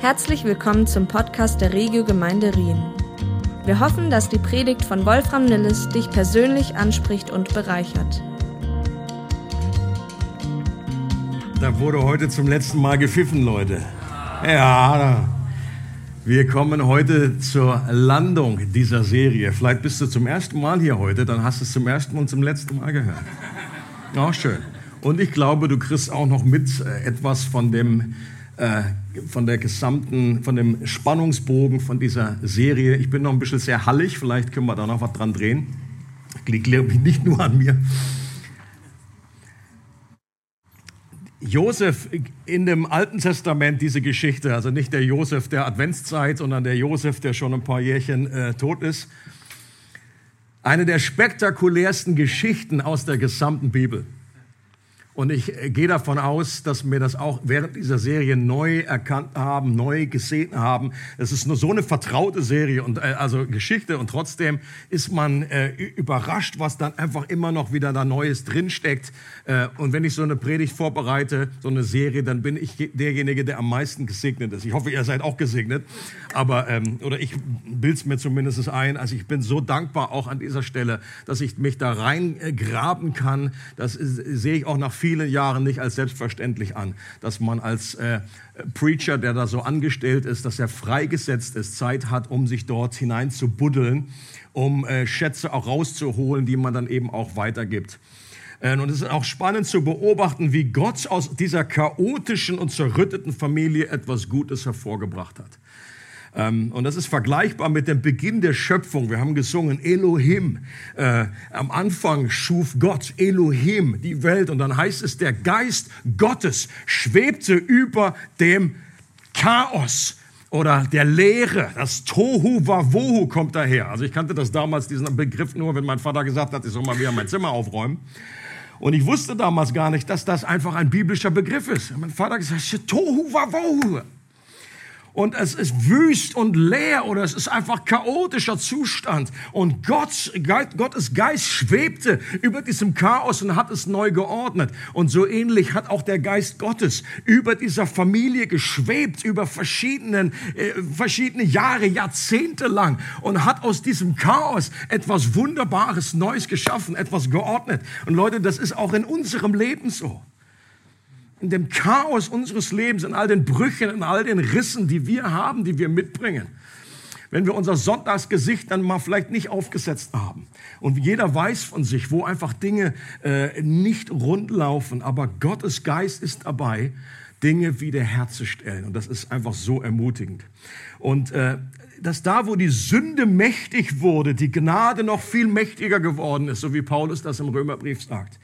Herzlich willkommen zum Podcast der Regio Gemeinde Rien. Wir hoffen, dass die Predigt von Wolfram Nilles dich persönlich anspricht und bereichert. Da wurde heute zum letzten Mal gepfiffen, Leute. Ja, wir kommen heute zur Landung dieser Serie. Vielleicht bist du zum ersten Mal hier heute, dann hast du es zum ersten und zum letzten Mal gehört. Auch schön. Und ich glaube, du kriegst auch noch mit äh, etwas von dem, äh, von der gesamten, von dem Spannungsbogen von dieser Serie. Ich bin noch ein bisschen sehr hallig, vielleicht können wir da noch was dran drehen. Liegt glaube ich nicht nur an mir. Josef in dem Alten Testament diese Geschichte, also nicht der Josef der Adventszeit, sondern der Josef, der schon ein paar Jährchen äh, tot ist. Eine der spektakulärsten Geschichten aus der gesamten Bibel. Und ich äh, gehe davon aus, dass wir das auch während dieser Serie neu erkannt haben, neu gesehen haben. Es ist nur so eine vertraute Serie und äh, also Geschichte und trotzdem ist man äh, überrascht, was dann einfach immer noch wieder da Neues drinsteckt. Äh, und wenn ich so eine Predigt vorbereite, so eine Serie, dann bin ich derjenige, der am meisten gesegnet ist. Ich hoffe, ihr seid auch gesegnet. Aber ähm, oder ich bild's mir zumindest ein. Also ich bin so dankbar auch an dieser Stelle, dass ich mich da reingraben kann. Das sehe ich auch nach vielen vielen Jahren nicht als selbstverständlich an, dass man als äh, Preacher, der da so angestellt ist, dass er freigesetzt ist, Zeit hat, um sich dort hinein zu buddeln, um äh, Schätze auch rauszuholen, die man dann eben auch weitergibt. Äh, und es ist auch spannend zu beobachten, wie Gott aus dieser chaotischen und zerrütteten Familie etwas Gutes hervorgebracht hat. Ähm, und das ist vergleichbar mit dem Beginn der Schöpfung. Wir haben gesungen Elohim. Äh, am Anfang schuf Gott Elohim die Welt. Und dann heißt es, der Geist Gottes schwebte über dem Chaos oder der Leere, das Tohu Wawohu kommt daher. Also ich kannte das damals, diesen Begriff nur, wenn mein Vater gesagt hat, ich soll mal wieder mein Zimmer aufräumen. Und ich wusste damals gar nicht, dass das einfach ein biblischer Begriff ist. Mein Vater hat gesagt, Tohu Wawohu und es ist wüst und leer oder es ist einfach chaotischer Zustand. Und Gott, Gottes Geist schwebte über diesem Chaos und hat es neu geordnet. Und so ähnlich hat auch der Geist Gottes über dieser Familie geschwebt, über verschiedenen, äh, verschiedene Jahre, Jahrzehnte lang und hat aus diesem Chaos etwas Wunderbares, Neues geschaffen, etwas geordnet. Und Leute, das ist auch in unserem Leben so in dem Chaos unseres Lebens, in all den Brüchen, in all den Rissen, die wir haben, die wir mitbringen. Wenn wir unser Sonntagsgesicht dann mal vielleicht nicht aufgesetzt haben und jeder weiß von sich, wo einfach Dinge äh, nicht rund laufen, aber Gottes Geist ist dabei, Dinge wiederherzustellen und das ist einfach so ermutigend. Und äh, dass da, wo die Sünde mächtig wurde, die Gnade noch viel mächtiger geworden ist, so wie Paulus das im Römerbrief sagt.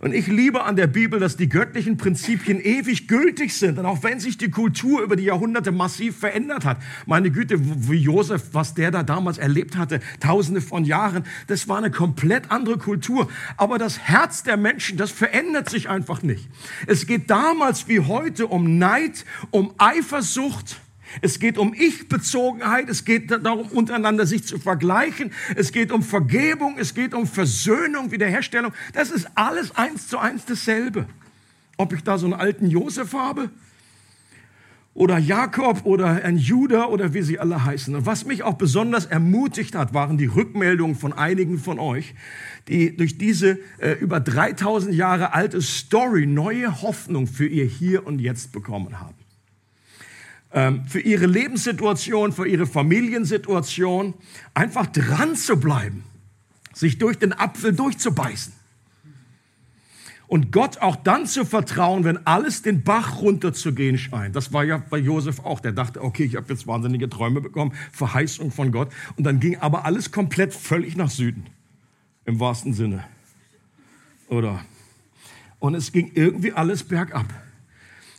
Und ich liebe an der Bibel, dass die göttlichen Prinzipien ewig gültig sind. Und auch wenn sich die Kultur über die Jahrhunderte massiv verändert hat, meine Güte, wie Josef, was der da damals erlebt hatte, tausende von Jahren, das war eine komplett andere Kultur. Aber das Herz der Menschen, das verändert sich einfach nicht. Es geht damals wie heute um Neid, um Eifersucht, es geht um Ich-Bezogenheit, es geht darum, untereinander sich zu vergleichen, es geht um Vergebung, es geht um Versöhnung, Wiederherstellung. Das ist alles eins zu eins dasselbe. Ob ich da so einen alten Josef habe oder Jakob oder ein Judah oder wie sie alle heißen. Und was mich auch besonders ermutigt hat, waren die Rückmeldungen von einigen von euch, die durch diese äh, über 3000 Jahre alte Story neue Hoffnung für ihr Hier und Jetzt bekommen haben. Ähm, für ihre Lebenssituation, für ihre Familiensituation, einfach dran zu bleiben, sich durch den Apfel durchzubeißen. Und Gott auch dann zu vertrauen, wenn alles den Bach runterzugehen scheint. Das war ja bei Josef auch. Der dachte, okay, ich habe jetzt wahnsinnige Träume bekommen, Verheißung von Gott. Und dann ging aber alles komplett völlig nach Süden. Im wahrsten Sinne. Oder? Und es ging irgendwie alles bergab.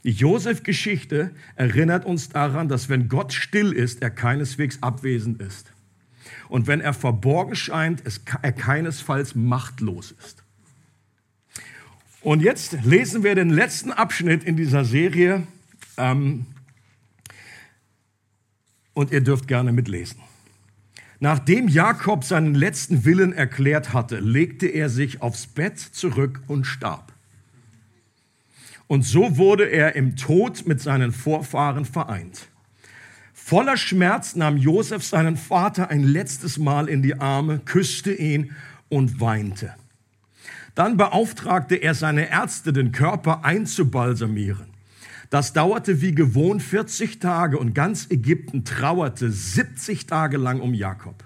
Die Josef-Geschichte erinnert uns daran, dass wenn Gott still ist, er keineswegs abwesend ist. Und wenn er verborgen scheint, er keinesfalls machtlos ist. Und jetzt lesen wir den letzten Abschnitt in dieser Serie. Ähm, und ihr dürft gerne mitlesen. Nachdem Jakob seinen letzten Willen erklärt hatte, legte er sich aufs Bett zurück und starb. Und so wurde er im Tod mit seinen Vorfahren vereint. Voller Schmerz nahm Josef seinen Vater ein letztes Mal in die Arme, küsste ihn und weinte. Dann beauftragte er seine Ärzte, den Körper einzubalsamieren. Das dauerte wie gewohnt 40 Tage und ganz Ägypten trauerte 70 Tage lang um Jakob.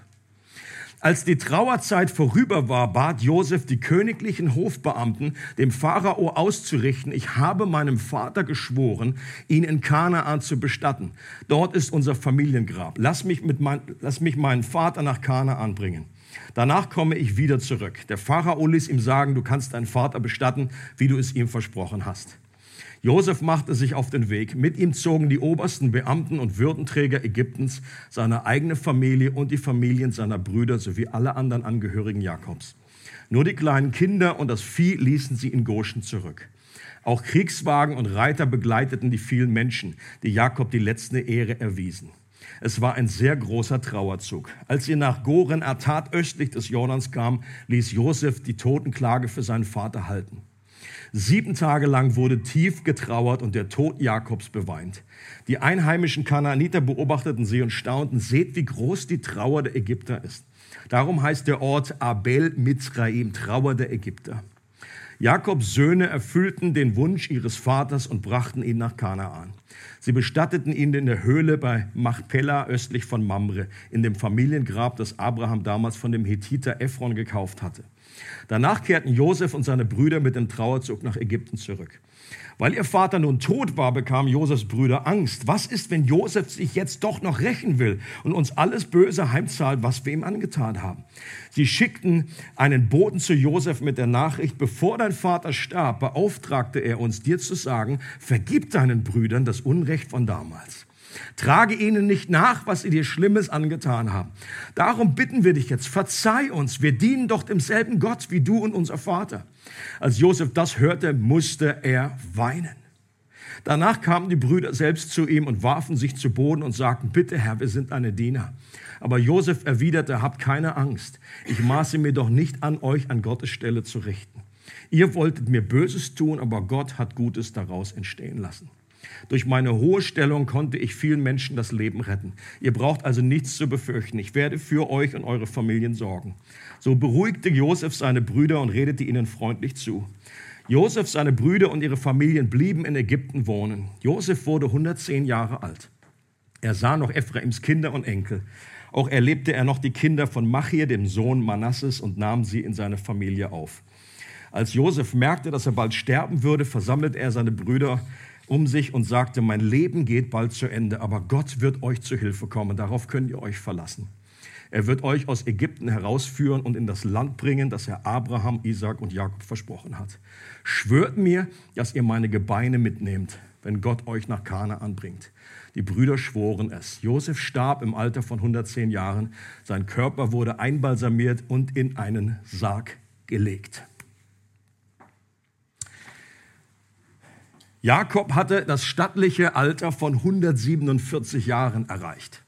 Als die Trauerzeit vorüber war, bat Josef die königlichen Hofbeamten, dem Pharao auszurichten, ich habe meinem Vater geschworen, ihn in Kanaan zu bestatten. Dort ist unser Familiengrab. Lass mich, mit mein, lass mich meinen Vater nach Kanaan bringen. Danach komme ich wieder zurück. Der Pharao ließ ihm sagen, du kannst deinen Vater bestatten, wie du es ihm versprochen hast. Josef machte sich auf den Weg. Mit ihm zogen die obersten Beamten und Würdenträger Ägyptens, seine eigene Familie und die Familien seiner Brüder sowie alle anderen Angehörigen Jakobs. Nur die kleinen Kinder und das Vieh ließen sie in Goshen zurück. Auch Kriegswagen und Reiter begleiteten die vielen Menschen, die Jakob die letzte Ehre erwiesen. Es war ein sehr großer Trauerzug. Als sie nach Goren Atat östlich des Jordans kamen, ließ Josef die Totenklage für seinen Vater halten. Sieben Tage lang wurde tief getrauert und der Tod Jakobs beweint. Die einheimischen Kanaaniter beobachteten sie und staunten, seht, wie groß die Trauer der Ägypter ist. Darum heißt der Ort Abel Mitzraim, Trauer der Ägypter. Jakobs Söhne erfüllten den Wunsch ihres Vaters und brachten ihn nach Kanaan. Sie bestatteten ihn in der Höhle bei Machpella östlich von Mamre, in dem Familiengrab, das Abraham damals von dem Hethiter Ephron gekauft hatte. Danach kehrten Josef und seine Brüder mit dem Trauerzug nach Ägypten zurück. Weil ihr Vater nun tot war, bekamen Josefs Brüder Angst. Was ist, wenn Josef sich jetzt doch noch rächen will und uns alles Böse heimzahlt, was wir ihm angetan haben? Sie schickten einen Boten zu Josef mit der Nachricht, bevor dein Vater starb, beauftragte er uns, dir zu sagen, vergib deinen Brüdern das Unrecht von damals. Trage ihnen nicht nach, was sie dir Schlimmes angetan haben. Darum bitten wir dich jetzt, verzeih uns, wir dienen doch demselben Gott wie du und unser Vater. Als Josef das hörte, musste er weinen. Danach kamen die Brüder selbst zu ihm und warfen sich zu Boden und sagten, bitte Herr, wir sind deine Diener. Aber Josef erwiderte, habt keine Angst. Ich maße mir doch nicht an, euch an Gottes Stelle zu richten. Ihr wolltet mir Böses tun, aber Gott hat Gutes daraus entstehen lassen. Durch meine hohe Stellung konnte ich vielen Menschen das Leben retten. Ihr braucht also nichts zu befürchten. Ich werde für euch und eure Familien sorgen. So beruhigte Josef seine Brüder und redete ihnen freundlich zu. Josef, seine Brüder und ihre Familien blieben in Ägypten wohnen. Josef wurde 110 Jahre alt. Er sah noch Ephraims Kinder und Enkel. Auch erlebte er noch die Kinder von Machir, dem Sohn Manasses, und nahm sie in seine Familie auf. Als Josef merkte, dass er bald sterben würde, versammelte er seine Brüder um sich und sagte, mein Leben geht bald zu Ende, aber Gott wird euch zu Hilfe kommen, darauf könnt ihr euch verlassen. Er wird euch aus Ägypten herausführen und in das Land bringen, das er Abraham, Isaac und Jakob versprochen hat. Schwört mir, dass ihr meine Gebeine mitnehmt, wenn Gott euch nach Kana anbringt. Die Brüder schworen es. Josef starb im Alter von 110 Jahren. Sein Körper wurde einbalsamiert und in einen Sarg gelegt. Jakob hatte das stattliche Alter von 147 Jahren erreicht.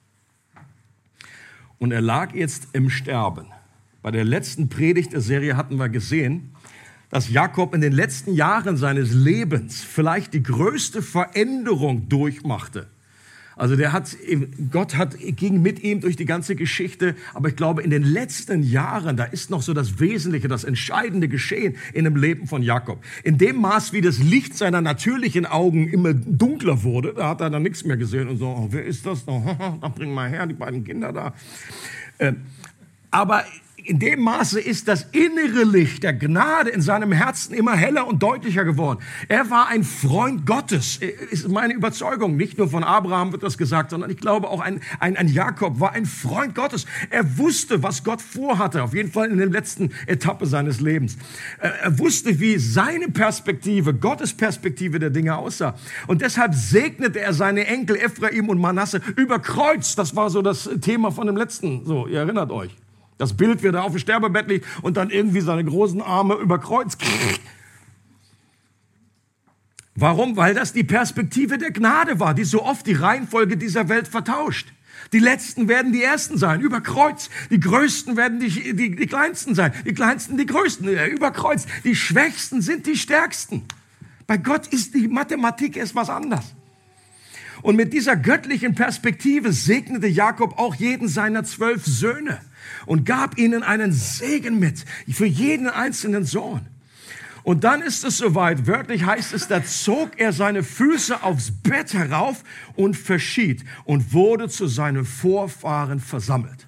Und er lag jetzt im Sterben. Bei der letzten Predigt der Serie hatten wir gesehen, dass Jakob in den letzten Jahren seines Lebens vielleicht die größte Veränderung durchmachte also der hat, Gott hat, ging mit ihm durch die ganze Geschichte. Aber ich glaube, in den letzten Jahren, da ist noch so das Wesentliche, das Entscheidende geschehen in dem Leben von Jakob. In dem Maß, wie das Licht seiner natürlichen Augen immer dunkler wurde, da hat er dann nichts mehr gesehen und so, oh, wer ist das? Oh, dann bring mal her, die beiden Kinder da. Ähm, aber in dem Maße ist das innere Licht der Gnade in seinem Herzen immer heller und deutlicher geworden. Er war ein Freund Gottes, ist meine Überzeugung. Nicht nur von Abraham wird das gesagt, sondern ich glaube auch ein, ein, ein Jakob war ein Freund Gottes. Er wusste, was Gott vorhatte, auf jeden Fall in der letzten Etappe seines Lebens. Er wusste, wie seine Perspektive, Gottes Perspektive der Dinge aussah. Und deshalb segnete er seine Enkel Ephraim und Manasse über Kreuz. Das war so das Thema von dem letzten, so, ihr erinnert euch. Das Bild, wie er da auf dem Sterbebett liegt und dann irgendwie seine großen Arme über Kreuz. Warum? Weil das die Perspektive der Gnade war, die so oft die Reihenfolge dieser Welt vertauscht. Die Letzten werden die Ersten sein, über Kreuz. Die Größten werden die, die, die Kleinsten sein, die Kleinsten die Größten, äh, über Kreuz. Die Schwächsten sind die Stärksten. Bei Gott ist die Mathematik etwas anders. Und mit dieser göttlichen Perspektive segnete Jakob auch jeden seiner zwölf Söhne und gab ihnen einen Segen mit für jeden einzelnen Sohn. Und dann ist es soweit, wörtlich heißt es, da zog er seine Füße aufs Bett herauf und verschied und wurde zu seinen Vorfahren versammelt.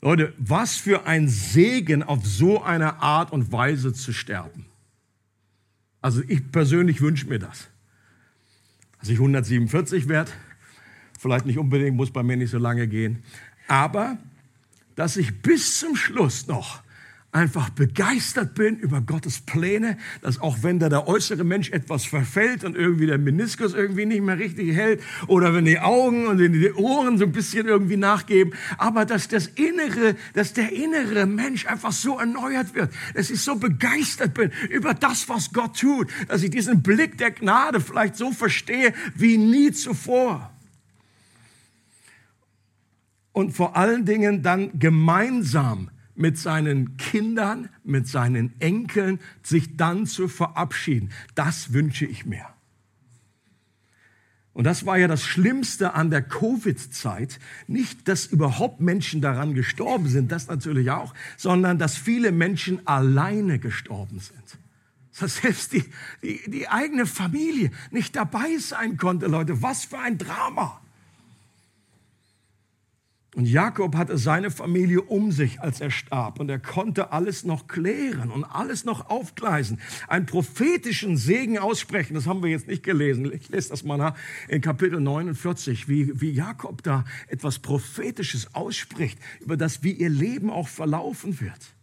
Leute, was für ein Segen auf so eine Art und Weise zu sterben. Also ich persönlich wünsche mir das. Dass ich 147 werde, vielleicht nicht unbedingt, muss bei mir nicht so lange gehen, aber dass ich bis zum Schluss noch einfach begeistert bin über Gottes Pläne, dass auch wenn da der äußere Mensch etwas verfällt und irgendwie der Meniskus irgendwie nicht mehr richtig hält oder wenn die Augen und die Ohren so ein bisschen irgendwie nachgeben, aber dass das innere, dass der innere Mensch einfach so erneuert wird, dass ich so begeistert bin über das, was Gott tut, dass ich diesen Blick der Gnade vielleicht so verstehe wie nie zuvor und vor allen Dingen dann gemeinsam mit seinen Kindern, mit seinen Enkeln, sich dann zu verabschieden. Das wünsche ich mir. Und das war ja das Schlimmste an der Covid-Zeit. Nicht, dass überhaupt Menschen daran gestorben sind, das natürlich auch, sondern dass viele Menschen alleine gestorben sind. Dass selbst die, die, die eigene Familie nicht dabei sein konnte, Leute. Was für ein Drama. Und Jakob hatte seine Familie um sich, als er starb. Und er konnte alles noch klären und alles noch aufgleisen. Einen prophetischen Segen aussprechen, das haben wir jetzt nicht gelesen. Ich lese das mal nach in Kapitel 49, wie, wie Jakob da etwas Prophetisches ausspricht, über das, wie ihr Leben auch verlaufen wird.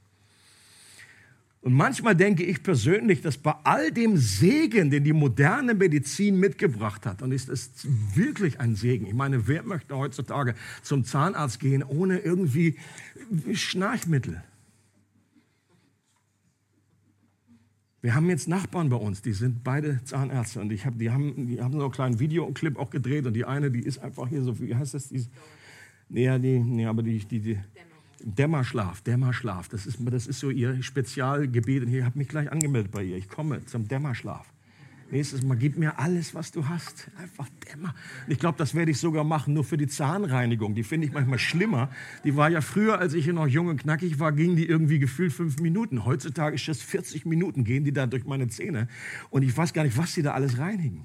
Und manchmal denke ich persönlich, dass bei all dem Segen, den die moderne Medizin mitgebracht hat, und ist es wirklich ein Segen. Ich meine, wer möchte heutzutage zum Zahnarzt gehen ohne irgendwie Schnarchmittel? Wir haben jetzt Nachbarn bei uns, die sind beide Zahnärzte und ich hab, die, haben, die haben so einen kleinen Videoclip auch gedreht und die eine, die ist einfach hier so, wie heißt das? Die, nee, die, nee, aber die, die, die Dämmerschlaf, Dämmerschlaf, das ist, das ist so ihr Spezialgebet. Und ich habe mich gleich angemeldet bei ihr. Ich komme zum Dämmerschlaf. Nächstes Mal, gib mir alles, was du hast. Einfach Dämmer. Ich glaube, das werde ich sogar machen, nur für die Zahnreinigung. Die finde ich manchmal schlimmer. Die war ja früher, als ich noch jung und knackig war, ging die irgendwie gefühlt fünf Minuten. Heutzutage ist das 40 Minuten, gehen die da durch meine Zähne. Und ich weiß gar nicht, was sie da alles reinigen.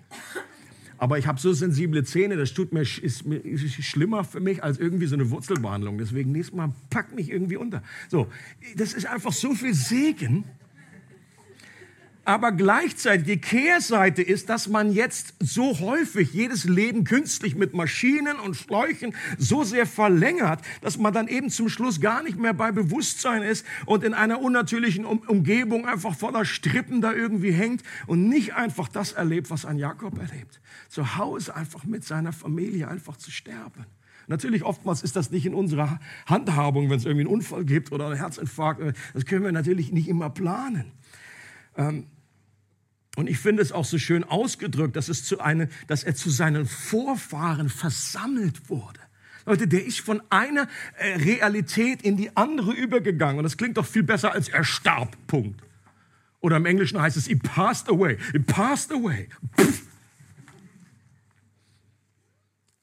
Aber ich habe so sensible Zähne, das tut mir, ist, ist schlimmer für mich als irgendwie so eine Wurzelbehandlung. Deswegen nächstes Mal pack mich irgendwie unter. So, das ist einfach so viel Segen aber gleichzeitig die Kehrseite ist, dass man jetzt so häufig jedes Leben künstlich mit Maschinen und Schläuchen so sehr verlängert, dass man dann eben zum Schluss gar nicht mehr bei Bewusstsein ist und in einer unnatürlichen um Umgebung einfach voller Strippen da irgendwie hängt und nicht einfach das erlebt, was ein Jakob erlebt. Zu Hause einfach mit seiner Familie einfach zu sterben. Natürlich, oftmals ist das nicht in unserer Handhabung, wenn es irgendwie einen Unfall gibt oder einen Herzinfarkt. Das können wir natürlich nicht immer planen. Ähm, und ich finde es auch so schön ausgedrückt, dass, es zu eine, dass er zu seinen Vorfahren versammelt wurde. Leute, der ist von einer äh, Realität in die andere übergegangen. Und das klingt doch viel besser als er starb. Punkt. Oder im Englischen heißt es, he passed away. He passed away. Pff.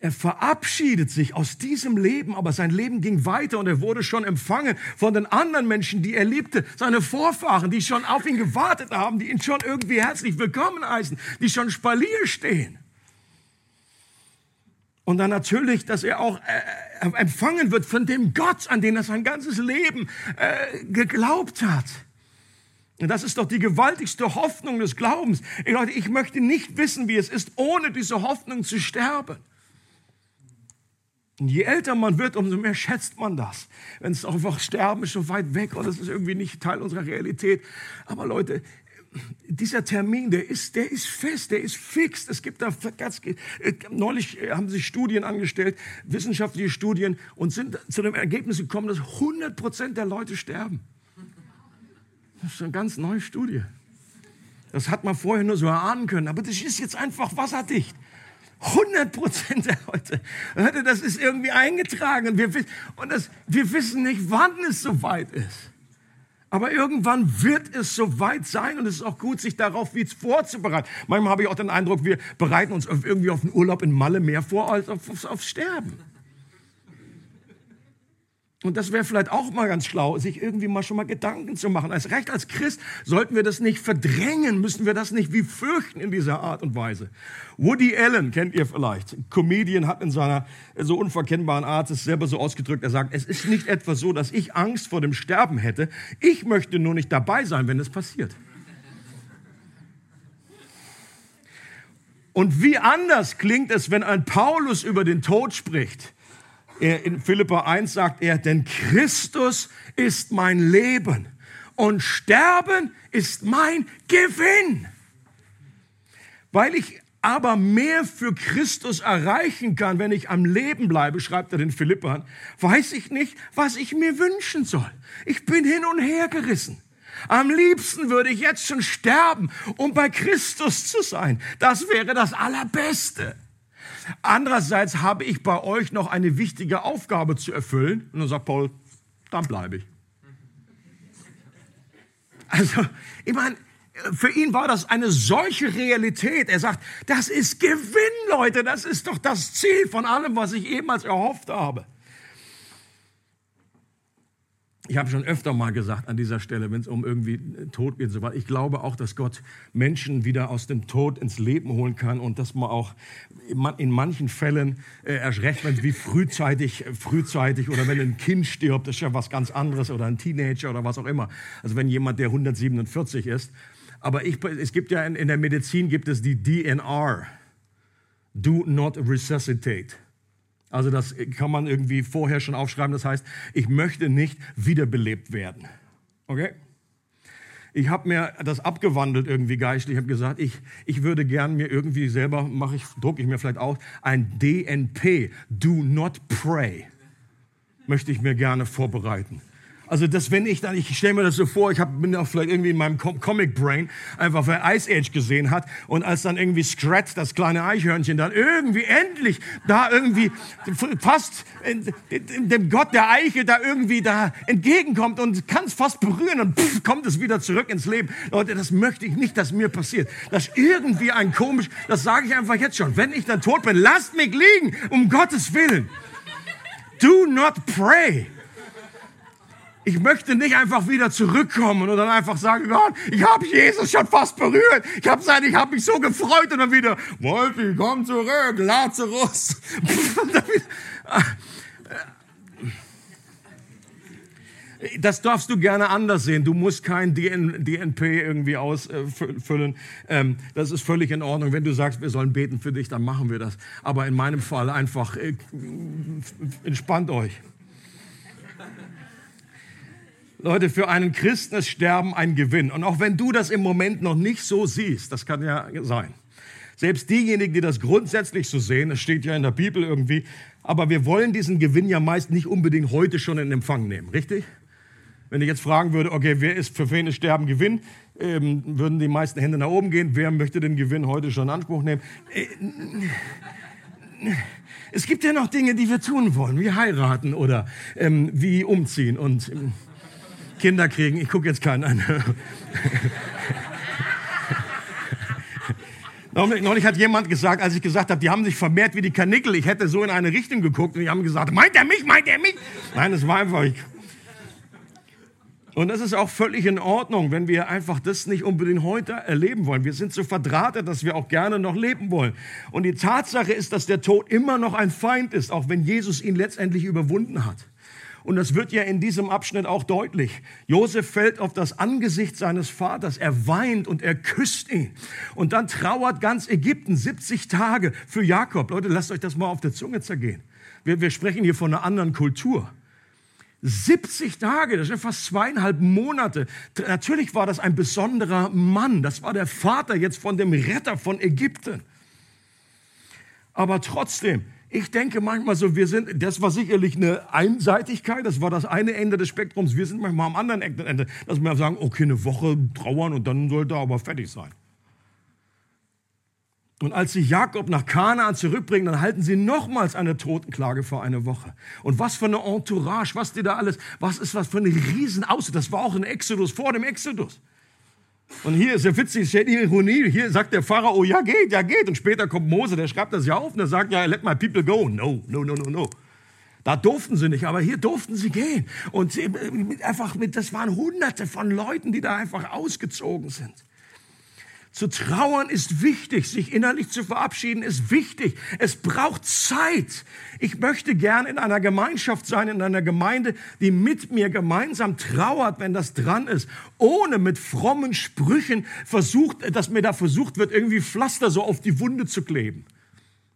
Er verabschiedet sich aus diesem Leben, aber sein Leben ging weiter und er wurde schon empfangen von den anderen Menschen, die er liebte, seine Vorfahren, die schon auf ihn gewartet haben, die ihn schon irgendwie herzlich willkommen heißen, die schon Spalier stehen. Und dann natürlich, dass er auch äh, äh, empfangen wird von dem Gott, an den er sein ganzes Leben äh, geglaubt hat. Und das ist doch die gewaltigste Hoffnung des Glaubens. Ich, Leute, ich möchte nicht wissen, wie es ist, ohne diese Hoffnung zu sterben. Und je älter man wird, umso mehr schätzt man das. Wenn es einfach sterben ist so weit weg und es ist irgendwie nicht Teil unserer Realität. Aber Leute, dieser Termin, der ist, der ist fest, der ist fix. Es gibt da ganz, neulich haben sich Studien angestellt, wissenschaftliche Studien, und sind zu dem Ergebnis gekommen, dass 100 Prozent der Leute sterben. Das ist eine ganz neue Studie. Das hat man vorher nur so erahnen können, aber das ist jetzt einfach wasserdicht. 100 Prozent der Leute. Das ist irgendwie eingetragen. Und, wir, und das, wir wissen nicht, wann es soweit ist. Aber irgendwann wird es soweit sein und es ist auch gut, sich darauf wie vorzubereiten. Manchmal habe ich auch den Eindruck, wir bereiten uns irgendwie auf einen Urlaub in Malle mehr vor als aufs, aufs Sterben. Und das wäre vielleicht auch mal ganz schlau, sich irgendwie mal schon mal Gedanken zu machen. Als Recht als Christ sollten wir das nicht verdrängen, müssen wir das nicht wie fürchten in dieser Art und Weise. Woody Allen kennt ihr vielleicht. Comedian hat in seiner so unverkennbaren Art es selber so ausgedrückt. Er sagt, es ist nicht etwa so, dass ich Angst vor dem Sterben hätte. Ich möchte nur nicht dabei sein, wenn es passiert. Und wie anders klingt es, wenn ein Paulus über den Tod spricht. In Philippa 1 sagt er, denn Christus ist mein Leben und Sterben ist mein Gewinn. Weil ich aber mehr für Christus erreichen kann, wenn ich am Leben bleibe, schreibt er den Philippern, weiß ich nicht, was ich mir wünschen soll. Ich bin hin und her gerissen. Am liebsten würde ich jetzt schon sterben, um bei Christus zu sein. Das wäre das Allerbeste. Andererseits habe ich bei euch noch eine wichtige Aufgabe zu erfüllen. Und dann sagt Paul, dann bleibe ich. Also, ich meine, für ihn war das eine solche Realität. Er sagt, das ist Gewinn, Leute, das ist doch das Ziel von allem, was ich jemals erhofft habe. Ich habe schon öfter mal gesagt an dieser Stelle, wenn es um irgendwie Tod geht, so weiter. Ich glaube auch, dass Gott Menschen wieder aus dem Tod ins Leben holen kann und dass man auch in manchen Fällen äh, erst wenn wie frühzeitig, frühzeitig oder wenn ein Kind stirbt, ist ja was ganz anderes oder ein Teenager oder was auch immer. Also wenn jemand, der 147 ist. Aber ich, es gibt ja in, in der Medizin gibt es die DNR, Do Not Resuscitate. Also das kann man irgendwie vorher schon aufschreiben. Das heißt, ich möchte nicht wiederbelebt werden. Okay? Ich habe mir das abgewandelt irgendwie geistlich. Ich habe gesagt, ich, ich würde gern mir irgendwie selber, mache ich, drucke ich mir vielleicht auch, ein DNP, Do Not Pray, möchte ich mir gerne vorbereiten. Also, dass wenn ich dann, ich stelle mir das so vor, ich hab, bin auch vielleicht irgendwie in meinem Comic Brain einfach, wer Ice Age gesehen hat und als dann irgendwie Scrat, das kleine Eichhörnchen, dann irgendwie endlich da irgendwie fast dem Gott der Eiche da irgendwie da entgegenkommt und kann es fast berühren und pff, kommt es wieder zurück ins Leben. Leute, das möchte ich nicht, dass mir passiert. Das ist irgendwie ein komisch, das sage ich einfach jetzt schon. Wenn ich dann tot bin, lasst mich liegen, um Gottes Willen. Do not pray. Ich möchte nicht einfach wieder zurückkommen und dann einfach sagen, Gott, ich habe Jesus schon fast berührt. Ich habe ich hab mich so gefreut und dann wieder, Wolfi, komm zurück, Lazarus. Das darfst du gerne anders sehen. Du musst kein DNP irgendwie ausfüllen. Ähm, das ist völlig in Ordnung. Wenn du sagst, wir sollen beten für dich, dann machen wir das. Aber in meinem Fall einfach äh, entspannt euch. Leute, für einen Christen ist Sterben ein Gewinn. Und auch wenn du das im Moment noch nicht so siehst, das kann ja sein. Selbst diejenigen, die das grundsätzlich so sehen, es steht ja in der Bibel irgendwie, aber wir wollen diesen Gewinn ja meist nicht unbedingt heute schon in Empfang nehmen, richtig? Wenn ich jetzt fragen würde, okay, wer ist für wen ist Sterben Gewinn, ähm, würden die meisten Hände nach oben gehen. Wer möchte den Gewinn heute schon in Anspruch nehmen? Äh, es gibt ja noch Dinge, die wir tun wollen, wie heiraten oder ähm, wie umziehen und ähm, Kinder kriegen. Ich gucke jetzt keinen an. Neulich hat jemand gesagt, als ich gesagt habe, die haben sich vermehrt wie die Kanickel, ich hätte so in eine Richtung geguckt und die haben gesagt, meint er mich, meint er mich? Nein, es war einfach ich. Und das ist auch völlig in Ordnung, wenn wir einfach das nicht unbedingt heute erleben wollen. Wir sind so verdrahtet, dass wir auch gerne noch leben wollen. Und die Tatsache ist, dass der Tod immer noch ein Feind ist, auch wenn Jesus ihn letztendlich überwunden hat. Und das wird ja in diesem Abschnitt auch deutlich. Josef fällt auf das Angesicht seines Vaters. Er weint und er küsst ihn. Und dann trauert ganz Ägypten 70 Tage für Jakob. Leute, lasst euch das mal auf der Zunge zergehen. Wir, wir sprechen hier von einer anderen Kultur. 70 Tage, das sind fast zweieinhalb Monate. Natürlich war das ein besonderer Mann. Das war der Vater jetzt von dem Retter von Ägypten. Aber trotzdem, ich denke manchmal so, wir sind, das war sicherlich eine Einseitigkeit, das war das eine Ende des Spektrums. Wir sind manchmal am anderen Ende, dass wir sagen, okay, eine Woche trauern und dann sollte er aber fertig sein. Und als sie Jakob nach Kanaan zurückbringen, dann halten sie nochmals eine Totenklage vor eine Woche. Und was für eine Entourage, was die da alles, was ist was für eine Riesenaus. Das war auch ein Exodus vor dem Exodus. Und hier ist ja witzig, steht die Ironie. Hier sagt der Pharao, ja geht, ja geht. Und später kommt Mose, der schreibt das ja auf und der sagt, ja, let my people go. No, no, no, no, no. Da durften sie nicht, aber hier durften sie gehen. Und sie, einfach mit, das waren hunderte von Leuten, die da einfach ausgezogen sind. Zu trauern ist wichtig, sich innerlich zu verabschieden ist wichtig. Es braucht Zeit. Ich möchte gern in einer Gemeinschaft sein, in einer Gemeinde, die mit mir gemeinsam trauert, wenn das dran ist, ohne mit frommen Sprüchen versucht, dass mir da versucht wird, irgendwie Pflaster so auf die Wunde zu kleben.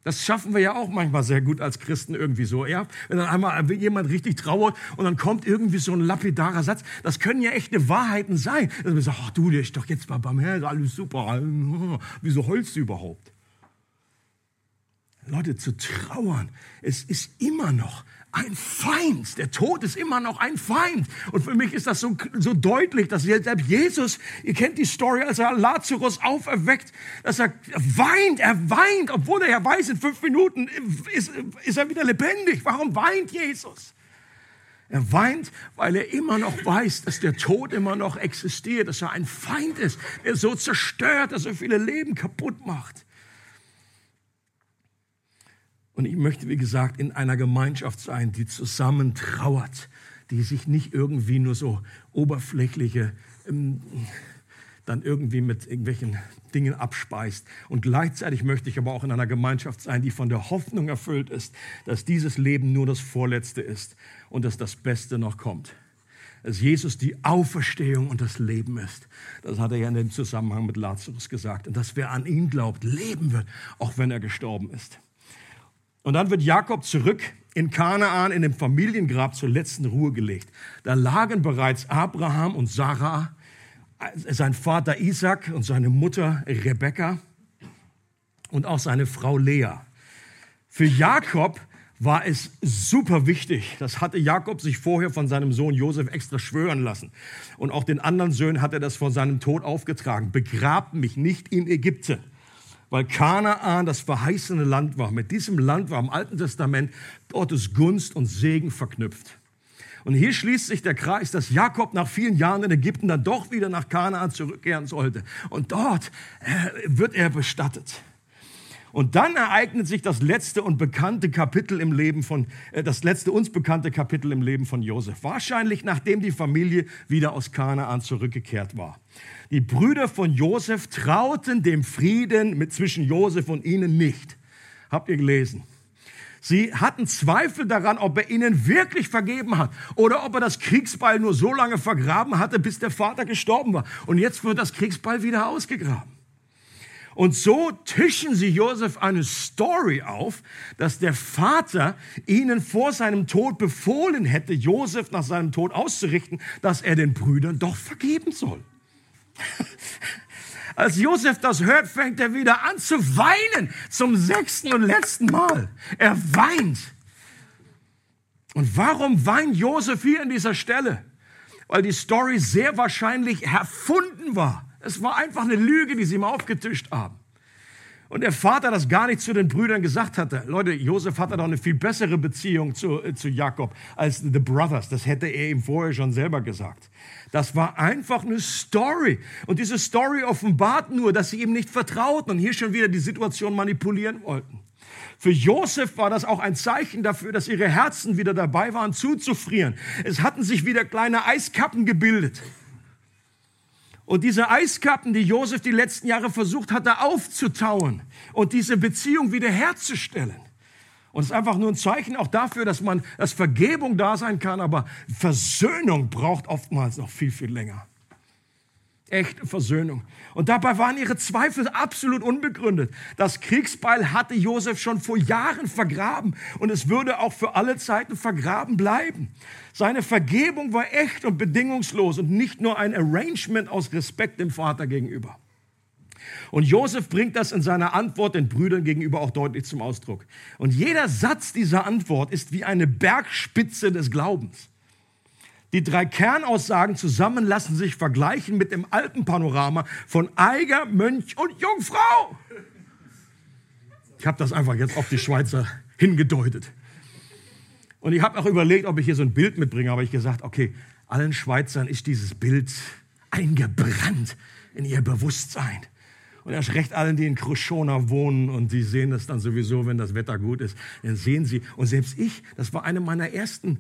Das schaffen wir ja auch manchmal sehr gut als Christen irgendwie so. Ja? Wenn dann einmal jemand richtig trauert und dann kommt irgendwie so ein lapidarer Satz. Das können ja echte Wahrheiten sein. Dass man sagt, ach du, der ist doch jetzt mal beim Herrn, alles super. Wieso heulst du überhaupt? Leute, zu trauern, es ist immer noch ein Feind. Der Tod ist immer noch ein Feind. Und für mich ist das so, so deutlich, dass selbst Jesus, ihr kennt die Story, als er Lazarus auferweckt, dass er weint, er weint, obwohl er ja weiß, in fünf Minuten ist, ist er wieder lebendig. Warum weint Jesus? Er weint, weil er immer noch weiß, dass der Tod immer noch existiert, dass er ein Feind ist, der so zerstört, dass er viele Leben kaputt macht. Und ich möchte, wie gesagt, in einer Gemeinschaft sein, die zusammen trauert, die sich nicht irgendwie nur so oberflächliche, ähm, dann irgendwie mit irgendwelchen Dingen abspeist. Und gleichzeitig möchte ich aber auch in einer Gemeinschaft sein, die von der Hoffnung erfüllt ist, dass dieses Leben nur das Vorletzte ist und dass das Beste noch kommt. Dass Jesus die Auferstehung und das Leben ist. Das hat er ja in dem Zusammenhang mit Lazarus gesagt. Und dass wer an ihn glaubt, leben wird, auch wenn er gestorben ist. Und dann wird Jakob zurück in Kanaan in dem Familiengrab zur letzten Ruhe gelegt. Da lagen bereits Abraham und Sarah, sein Vater Isaac und seine Mutter Rebekka und auch seine Frau Lea. Für Jakob war es super wichtig. Das hatte Jakob sich vorher von seinem Sohn Josef extra schwören lassen. Und auch den anderen Söhnen hat er das vor seinem Tod aufgetragen. Begrabt mich nicht in Ägypten weil Kanaan das verheißene Land war. Mit diesem Land war im Alten Testament Gottes Gunst und Segen verknüpft. Und hier schließt sich der Kreis, dass Jakob nach vielen Jahren in Ägypten dann doch wieder nach Kanaan zurückkehren sollte. Und dort äh, wird er bestattet. Und dann ereignet sich das letzte und bekannte Kapitel im Leben von, äh, das letzte uns bekannte Kapitel im Leben von Josef. Wahrscheinlich nachdem die Familie wieder aus Kanaan zurückgekehrt war. Die Brüder von Josef trauten dem Frieden mit zwischen Josef und ihnen nicht. Habt ihr gelesen? Sie hatten Zweifel daran, ob er ihnen wirklich vergeben hat oder ob er das Kriegsbeil nur so lange vergraben hatte, bis der Vater gestorben war. Und jetzt wird das Kriegsbeil wieder ausgegraben. Und so tischen sie Josef eine Story auf, dass der Vater ihnen vor seinem Tod befohlen hätte, Josef nach seinem Tod auszurichten, dass er den Brüdern doch vergeben soll. Als Josef das hört, fängt er wieder an zu weinen, zum sechsten und letzten Mal. Er weint. Und warum weint Josef hier an dieser Stelle? Weil die Story sehr wahrscheinlich erfunden war. Es war einfach eine Lüge, die sie ihm aufgetischt haben. Und der Vater das gar nicht zu den Brüdern gesagt hatte. Leute, Josef hatte doch eine viel bessere Beziehung zu, äh, zu Jakob als the Brothers. Das hätte er ihm vorher schon selber gesagt. Das war einfach eine Story. Und diese Story offenbart nur, dass sie ihm nicht vertrauten und hier schon wieder die Situation manipulieren wollten. Für Josef war das auch ein Zeichen dafür, dass ihre Herzen wieder dabei waren, zuzufrieren. Es hatten sich wieder kleine Eiskappen gebildet. Und diese Eiskappen, die Josef die letzten Jahre versucht hatte aufzutauen und diese Beziehung wiederherzustellen. Und es ist einfach nur ein Zeichen auch dafür, dass man, dass Vergebung da sein kann, aber Versöhnung braucht oftmals noch viel, viel länger echte Versöhnung. Und dabei waren ihre Zweifel absolut unbegründet. Das Kriegsbeil hatte Josef schon vor Jahren vergraben und es würde auch für alle Zeiten vergraben bleiben. Seine Vergebung war echt und bedingungslos und nicht nur ein Arrangement aus Respekt dem Vater gegenüber. Und Josef bringt das in seiner Antwort den Brüdern gegenüber auch deutlich zum Ausdruck. Und jeder Satz dieser Antwort ist wie eine Bergspitze des Glaubens. Die drei Kernaussagen zusammen lassen sich vergleichen mit dem alten Panorama von Eiger, Mönch und Jungfrau. Ich habe das einfach jetzt auf die Schweizer hingedeutet. Und ich habe auch überlegt, ob ich hier so ein Bild mitbringe, aber ich gesagt, okay, allen Schweizern ist dieses Bild eingebrannt in ihr Bewusstsein. Und erst recht allen, die in Kruschona wohnen und die sehen das dann sowieso, wenn das Wetter gut ist, dann sehen sie. Und selbst ich, das war eine meiner ersten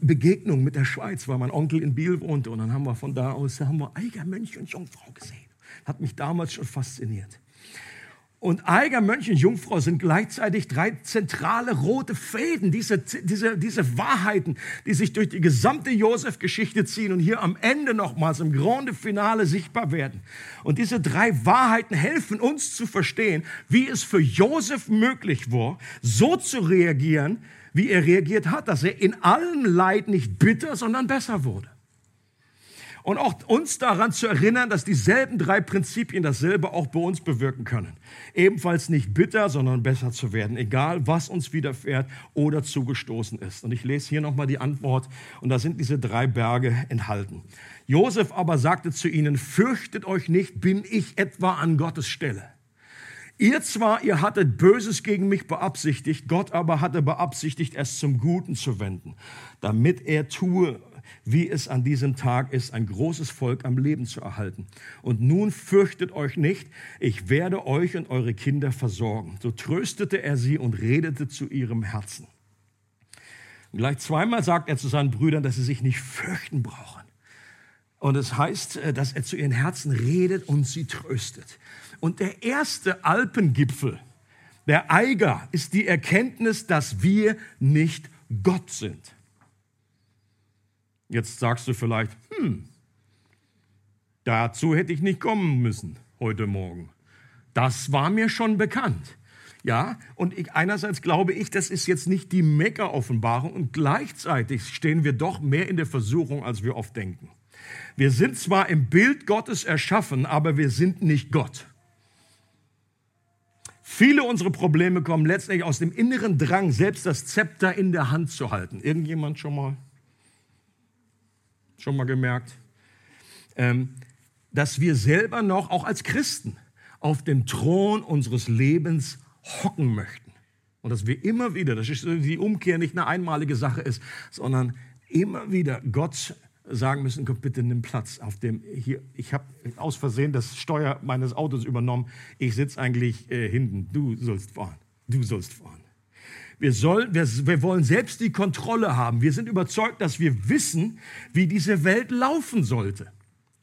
Begegnungen mit der Schweiz, weil mein Onkel in Biel wohnte. Und dann haben wir von da aus, haben wir Eiger, Mönch und Jungfrau gesehen. Hat mich damals schon fasziniert. Und Eiger, Mönch und Jungfrau sind gleichzeitig drei zentrale rote Fäden, diese, diese, diese Wahrheiten, die sich durch die gesamte Josef-Geschichte ziehen und hier am Ende nochmals im Grande Finale sichtbar werden. Und diese drei Wahrheiten helfen uns zu verstehen, wie es für Josef möglich war, so zu reagieren, wie er reagiert hat, dass er in allen Leid nicht bitter, sondern besser wurde und auch uns daran zu erinnern, dass dieselben drei Prinzipien dasselbe auch bei uns bewirken können. Ebenfalls nicht bitter, sondern besser zu werden, egal was uns widerfährt oder zugestoßen ist. Und ich lese hier nochmal die Antwort und da sind diese drei Berge enthalten. Josef aber sagte zu ihnen, fürchtet euch nicht, bin ich etwa an Gottes Stelle. Ihr zwar, ihr hattet Böses gegen mich beabsichtigt, Gott aber hatte beabsichtigt, es zum Guten zu wenden, damit er tue, wie es an diesem Tag ist, ein großes Volk am Leben zu erhalten. Und nun fürchtet euch nicht, ich werde euch und eure Kinder versorgen. So tröstete er sie und redete zu ihrem Herzen. Und gleich zweimal sagt er zu seinen Brüdern, dass sie sich nicht fürchten brauchen. Und es heißt, äh, dass er zu ihren Herzen redet und sie tröstet. Und der erste Alpengipfel, der Eiger, ist die Erkenntnis, dass wir nicht Gott sind. Jetzt sagst du vielleicht, hm, dazu hätte ich nicht kommen müssen heute Morgen. Das war mir schon bekannt. Ja, und ich, einerseits glaube ich, das ist jetzt nicht die Mega-Offenbarung und gleichzeitig stehen wir doch mehr in der Versuchung, als wir oft denken. Wir sind zwar im Bild Gottes erschaffen, aber wir sind nicht Gott. Viele unserer Probleme kommen letztlich aus dem inneren Drang, selbst das Zepter in der Hand zu halten. Irgendjemand schon mal? Schon mal gemerkt? Ähm, dass wir selber noch, auch als Christen, auf dem Thron unseres Lebens hocken möchten. Und dass wir immer wieder, dass die Umkehr nicht eine einmalige Sache ist, sondern immer wieder Gott sagen müssen, bitte nimm Platz auf dem hier. Ich habe aus Versehen das Steuer meines Autos übernommen. Ich sitze eigentlich äh, hinten. Du sollst fahren. Du sollst fahren. Wir, soll, wir, wir wollen selbst die Kontrolle haben. Wir sind überzeugt, dass wir wissen, wie diese Welt laufen sollte.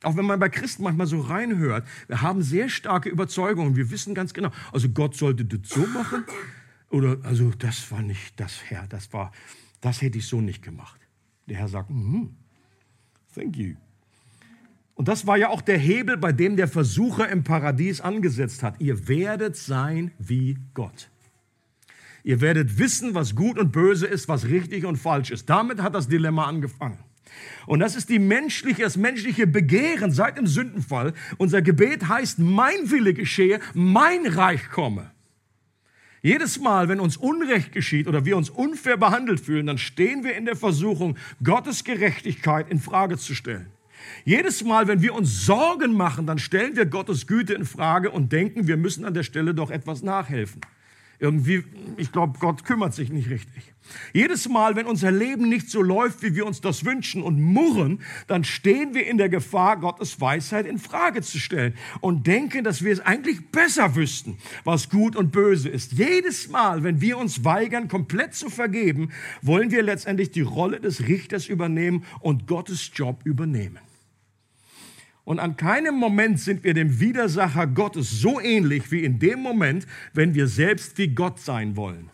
Auch wenn man bei Christen manchmal so reinhört, wir haben sehr starke Überzeugungen. Wir wissen ganz genau, also Gott sollte das so machen oder also das war nicht das Herr, das war, das hätte ich so nicht gemacht. Der Herr sagt, mm, thank you. Und das war ja auch der Hebel, bei dem der Versucher im Paradies angesetzt hat. Ihr werdet sein wie Gott. Ihr werdet wissen, was gut und böse ist, was richtig und falsch ist. Damit hat das Dilemma angefangen. Und das ist die menschliche, das menschliche Begehren seit dem Sündenfall. Unser Gebet heißt, mein Wille geschehe, mein Reich komme. Jedes Mal, wenn uns Unrecht geschieht oder wir uns unfair behandelt fühlen, dann stehen wir in der Versuchung, Gottes Gerechtigkeit in Frage zu stellen. Jedes Mal, wenn wir uns Sorgen machen, dann stellen wir Gottes Güte in Frage und denken, wir müssen an der Stelle doch etwas nachhelfen. Irgendwie, ich glaube, Gott kümmert sich nicht richtig. Jedes Mal, wenn unser Leben nicht so läuft, wie wir uns das wünschen und murren, dann stehen wir in der Gefahr, Gottes Weisheit in Frage zu stellen und denken, dass wir es eigentlich besser wüssten, was gut und böse ist. Jedes Mal, wenn wir uns weigern, komplett zu vergeben, wollen wir letztendlich die Rolle des Richters übernehmen und Gottes Job übernehmen. Und an keinem Moment sind wir dem Widersacher Gottes so ähnlich wie in dem Moment, wenn wir selbst wie Gott sein wollen.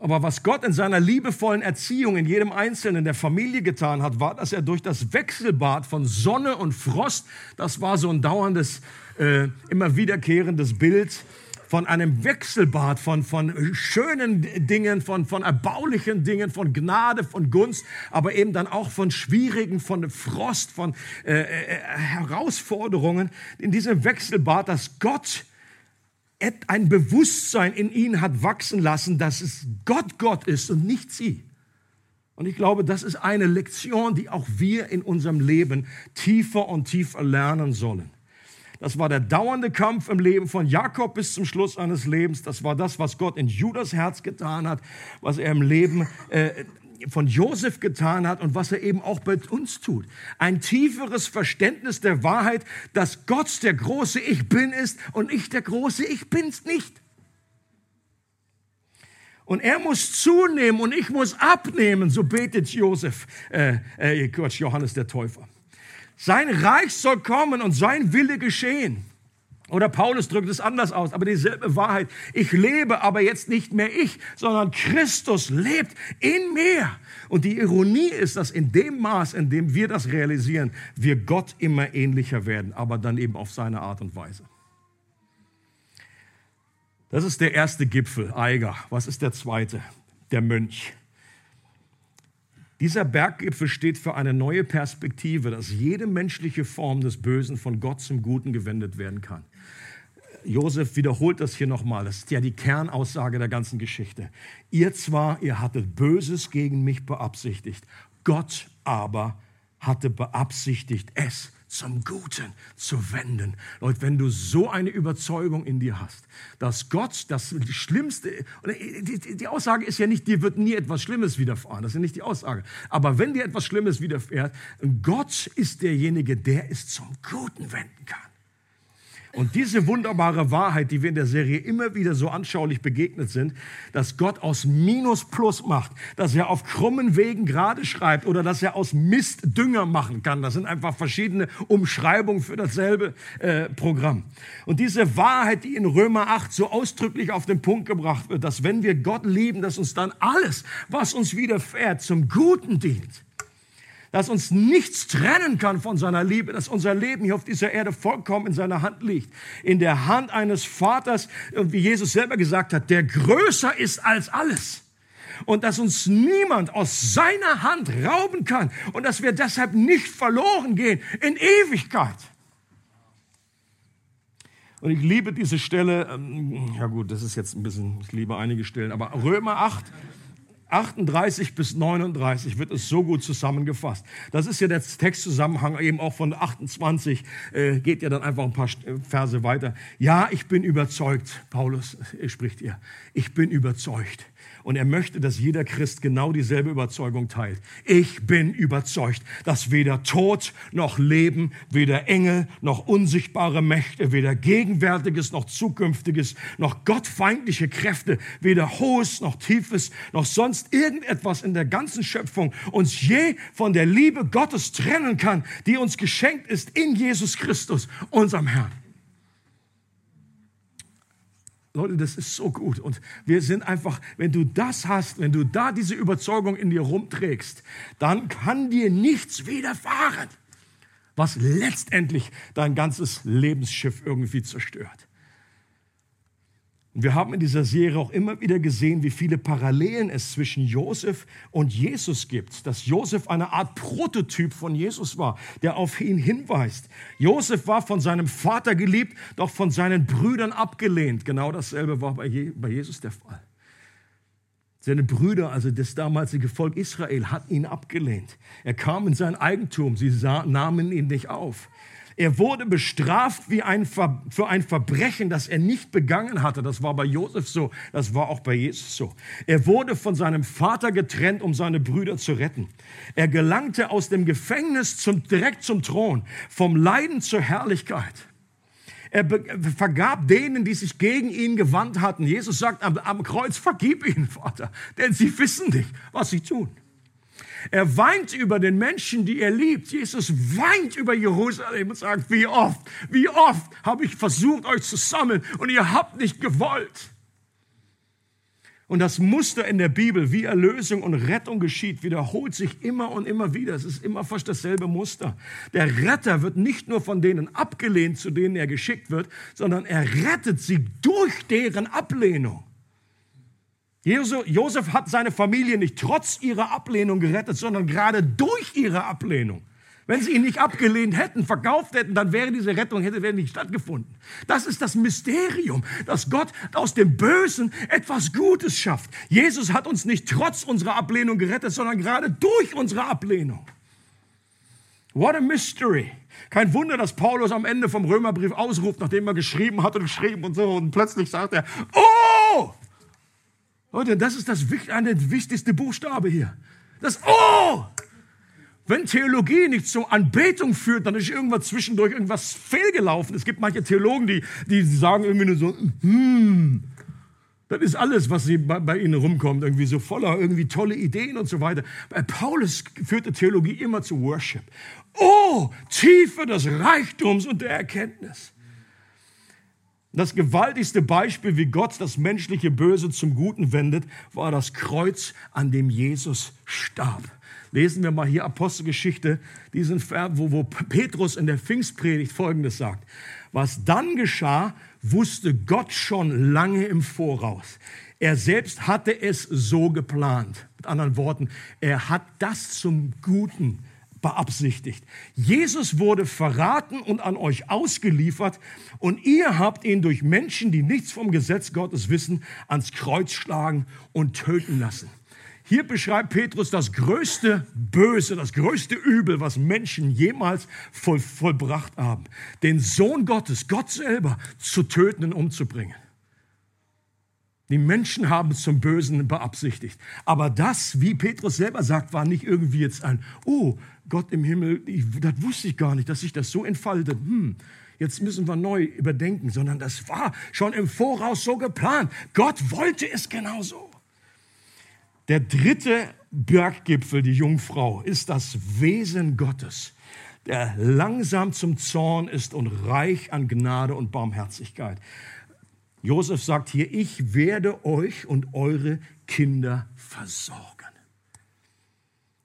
Aber was Gott in seiner liebevollen Erziehung in jedem Einzelnen der Familie getan hat, war, dass er durch das Wechselbad von Sonne und Frost, das war so ein dauerndes, äh, immer wiederkehrendes Bild, von einem Wechselbad, von, von schönen Dingen, von, von erbaulichen Dingen, von Gnade, von Gunst, aber eben dann auch von schwierigen, von Frost, von äh, äh, Herausforderungen. In diesem Wechselbad, dass Gott ein Bewusstsein in ihn hat wachsen lassen, dass es Gott Gott ist und nicht sie. Und ich glaube, das ist eine Lektion, die auch wir in unserem Leben tiefer und tiefer lernen sollen. Das war der dauernde Kampf im Leben von Jakob bis zum Schluss seines Lebens. Das war das, was Gott in Judas Herz getan hat, was er im Leben äh, von Josef getan hat und was er eben auch bei uns tut. Ein tieferes Verständnis der Wahrheit, dass Gott der große Ich bin ist und ich der große Ich bin's nicht. Und er muss zunehmen und ich muss abnehmen, so betet Josef, äh, äh, Johannes der Täufer. Sein Reich soll kommen und sein Wille geschehen. Oder Paulus drückt es anders aus, aber dieselbe Wahrheit. Ich lebe aber jetzt nicht mehr ich, sondern Christus lebt in mir. Und die Ironie ist, dass in dem Maß, in dem wir das realisieren, wir Gott immer ähnlicher werden, aber dann eben auf seine Art und Weise. Das ist der erste Gipfel, Eiger. Was ist der zweite? Der Mönch. Dieser Berggipfel steht für eine neue Perspektive, dass jede menschliche Form des Bösen von Gott zum Guten gewendet werden kann. Josef wiederholt das hier nochmal. Das ist ja die Kernaussage der ganzen Geschichte. Ihr zwar, ihr hattet Böses gegen mich beabsichtigt, Gott aber hatte beabsichtigt, es zum Guten zu wenden. Leute, wenn du so eine Überzeugung in dir hast, dass Gott das Schlimmste, die, Aussage ist ja nicht, dir wird nie etwas Schlimmes widerfahren, das ist ja nicht die Aussage. Aber wenn dir etwas Schlimmes widerfährt, Gott ist derjenige, der es zum Guten wenden kann. Und diese wunderbare Wahrheit, die wir in der Serie immer wieder so anschaulich begegnet sind, dass Gott aus Minus Plus macht, dass er auf krummen Wegen gerade schreibt oder dass er aus Mist Dünger machen kann. Das sind einfach verschiedene Umschreibungen für dasselbe äh, Programm. Und diese Wahrheit, die in Römer 8 so ausdrücklich auf den Punkt gebracht wird, dass wenn wir Gott lieben, dass uns dann alles, was uns widerfährt, zum Guten dient dass uns nichts trennen kann von seiner Liebe, dass unser Leben hier auf dieser Erde vollkommen in seiner Hand liegt. In der Hand eines Vaters, wie Jesus selber gesagt hat, der größer ist als alles. Und dass uns niemand aus seiner Hand rauben kann und dass wir deshalb nicht verloren gehen in Ewigkeit. Und ich liebe diese Stelle, ähm, ja gut, das ist jetzt ein bisschen, ich liebe einige Stellen, aber Römer 8, 38 bis 39 wird es so gut zusammengefasst. Das ist ja der Textzusammenhang eben auch von 28, äh, geht ja dann einfach ein paar Verse weiter. Ja, ich bin überzeugt, Paulus spricht ihr, ich bin überzeugt, und er möchte, dass jeder Christ genau dieselbe Überzeugung teilt. Ich bin überzeugt, dass weder Tod noch Leben, weder Engel noch unsichtbare Mächte, weder Gegenwärtiges noch Zukünftiges, noch gottfeindliche Kräfte, weder Hohes noch Tiefes, noch sonst irgendetwas in der ganzen Schöpfung uns je von der Liebe Gottes trennen kann, die uns geschenkt ist in Jesus Christus, unserem Herrn. Leute, das ist so gut. Und wir sind einfach, wenn du das hast, wenn du da diese Überzeugung in dir rumträgst, dann kann dir nichts widerfahren, was letztendlich dein ganzes Lebensschiff irgendwie zerstört. Und wir haben in dieser Serie auch immer wieder gesehen, wie viele Parallelen es zwischen Josef und Jesus gibt. Dass Josef eine Art Prototyp von Jesus war, der auf ihn hinweist. Josef war von seinem Vater geliebt, doch von seinen Brüdern abgelehnt. Genau dasselbe war bei Jesus der Fall. Seine Brüder, also das damalige Volk Israel, hat ihn abgelehnt. Er kam in sein Eigentum, sie nahmen ihn nicht auf. Er wurde bestraft wie ein Ver für ein Verbrechen, das er nicht begangen hatte. Das war bei Josef so, das war auch bei Jesus so. Er wurde von seinem Vater getrennt, um seine Brüder zu retten. Er gelangte aus dem Gefängnis zum, direkt zum Thron, vom Leiden zur Herrlichkeit. Er vergab denen, die sich gegen ihn gewandt hatten. Jesus sagt am, am Kreuz, vergib ihnen, Vater, denn sie wissen nicht, was sie tun. Er weint über den Menschen, die er liebt. Jesus weint über Jerusalem und sagt, wie oft, wie oft habe ich versucht, euch zu sammeln und ihr habt nicht gewollt. Und das Muster in der Bibel, wie Erlösung und Rettung geschieht, wiederholt sich immer und immer wieder. Es ist immer fast dasselbe Muster. Der Retter wird nicht nur von denen abgelehnt, zu denen er geschickt wird, sondern er rettet sie durch deren Ablehnung. Josef hat seine Familie nicht trotz ihrer Ablehnung gerettet, sondern gerade durch ihre Ablehnung. Wenn sie ihn nicht abgelehnt hätten, verkauft hätten, dann wäre diese Rettung hätte nicht stattgefunden. Das ist das Mysterium, dass Gott aus dem Bösen etwas Gutes schafft. Jesus hat uns nicht trotz unserer Ablehnung gerettet, sondern gerade durch unsere Ablehnung. What a mystery. Kein Wunder, dass Paulus am Ende vom Römerbrief ausruft, nachdem er geschrieben hat und geschrieben und so, und plötzlich sagt er, oh! Leute, das ist das eine wichtigste Buchstabe hier. Das Oh! Wenn Theologie nicht zur Anbetung führt, dann ist irgendwas zwischendurch irgendwas fehlgelaufen. Es gibt manche Theologen, die, die sagen irgendwie nur so, hm, das ist alles, was bei, bei, ihnen rumkommt, irgendwie so voller irgendwie tolle Ideen und so weiter. Bei Paulus führte Theologie immer zu Worship. Oh, Tiefe des Reichtums und der Erkenntnis. Das gewaltigste Beispiel, wie Gott das menschliche Böse zum Guten wendet, war das Kreuz, an dem Jesus starb. Lesen wir mal hier Apostelgeschichte, diesen Vers, wo, wo Petrus in der Pfingstpredigt Folgendes sagt. Was dann geschah, wusste Gott schon lange im Voraus. Er selbst hatte es so geplant. Mit anderen Worten, er hat das zum Guten beabsichtigt. Jesus wurde verraten und an euch ausgeliefert und ihr habt ihn durch Menschen, die nichts vom Gesetz Gottes wissen, ans Kreuz schlagen und töten lassen. Hier beschreibt Petrus das größte Böse, das größte Übel, was Menschen jemals voll, vollbracht haben. Den Sohn Gottes, Gott selber, zu töten und umzubringen. Die Menschen haben es zum Bösen beabsichtigt. Aber das, wie Petrus selber sagt, war nicht irgendwie jetzt ein, oh, Gott im Himmel, ich, das wusste ich gar nicht, dass sich das so entfaltet. Hm, jetzt müssen wir neu überdenken, sondern das war schon im Voraus so geplant. Gott wollte es genauso. Der dritte Berggipfel, die Jungfrau, ist das Wesen Gottes, der langsam zum Zorn ist und reich an Gnade und Barmherzigkeit. Josef sagt hier, ich werde euch und eure Kinder versorgen.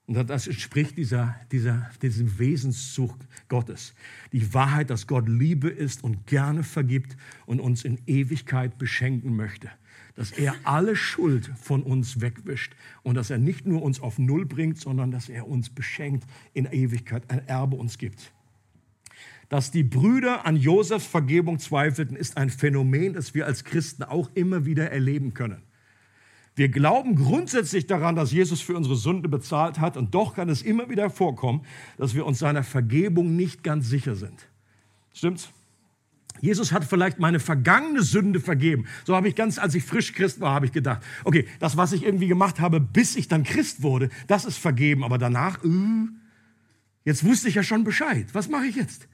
Und das entspricht dieser, dieser, diesem Wesenszug Gottes. Die Wahrheit, dass Gott Liebe ist und gerne vergibt und uns in Ewigkeit beschenken möchte dass er alle Schuld von uns wegwischt und dass er nicht nur uns auf Null bringt, sondern dass er uns beschenkt in Ewigkeit, ein Erbe uns gibt. Dass die Brüder an Josefs Vergebung zweifelten, ist ein Phänomen, das wir als Christen auch immer wieder erleben können. Wir glauben grundsätzlich daran, dass Jesus für unsere Sünde bezahlt hat und doch kann es immer wieder vorkommen, dass wir uns seiner Vergebung nicht ganz sicher sind. Stimmt's? Jesus hat vielleicht meine vergangene Sünde vergeben. So habe ich ganz, als ich frisch Christ war, habe ich gedacht, okay, das, was ich irgendwie gemacht habe, bis ich dann Christ wurde, das ist vergeben. Aber danach, äh, jetzt wusste ich ja schon Bescheid. Was mache ich jetzt?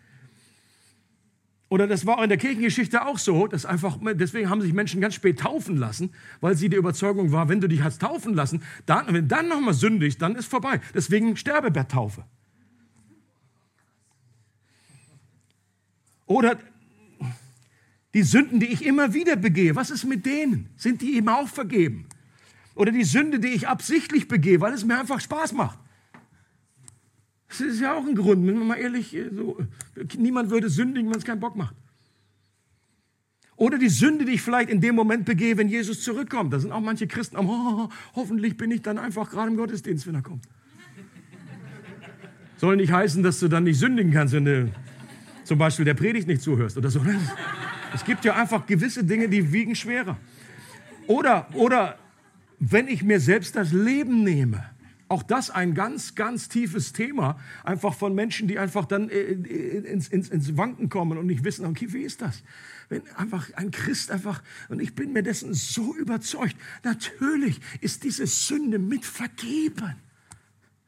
Oder das war in der Kirchengeschichte auch so, dass einfach, deswegen haben sich Menschen ganz spät taufen lassen, weil sie der Überzeugung war, wenn du dich hast taufen lassen, dann, wenn dann nochmal sündigst, dann ist vorbei. Deswegen Sterbebetttaufe. Oder die Sünden, die ich immer wieder begehe, was ist mit denen? Sind die ihm auch vergeben? Oder die Sünde, die ich absichtlich begehe, weil es mir einfach Spaß macht? Das ist ja auch ein Grund, wenn man mal ehrlich, äh, so, niemand würde sündigen, wenn es keinen Bock macht. Oder die Sünde, die ich vielleicht in dem Moment begehe, wenn Jesus zurückkommt. Da sind auch manche Christen, oh, hoffentlich bin ich dann einfach gerade im Gottesdienst, wenn er kommt. Soll nicht heißen, dass du dann nicht sündigen kannst, wenn du zum Beispiel der Predigt nicht zuhörst oder so. Es gibt ja einfach gewisse Dinge, die wiegen schwerer. Oder, oder wenn ich mir selbst das Leben nehme. Auch das ein ganz, ganz tiefes Thema, einfach von Menschen, die einfach dann äh, äh, ins, ins, ins Wanken kommen und nicht wissen, okay, wie ist das? Wenn einfach ein Christ einfach, und ich bin mir dessen so überzeugt, natürlich ist diese Sünde mit vergeben.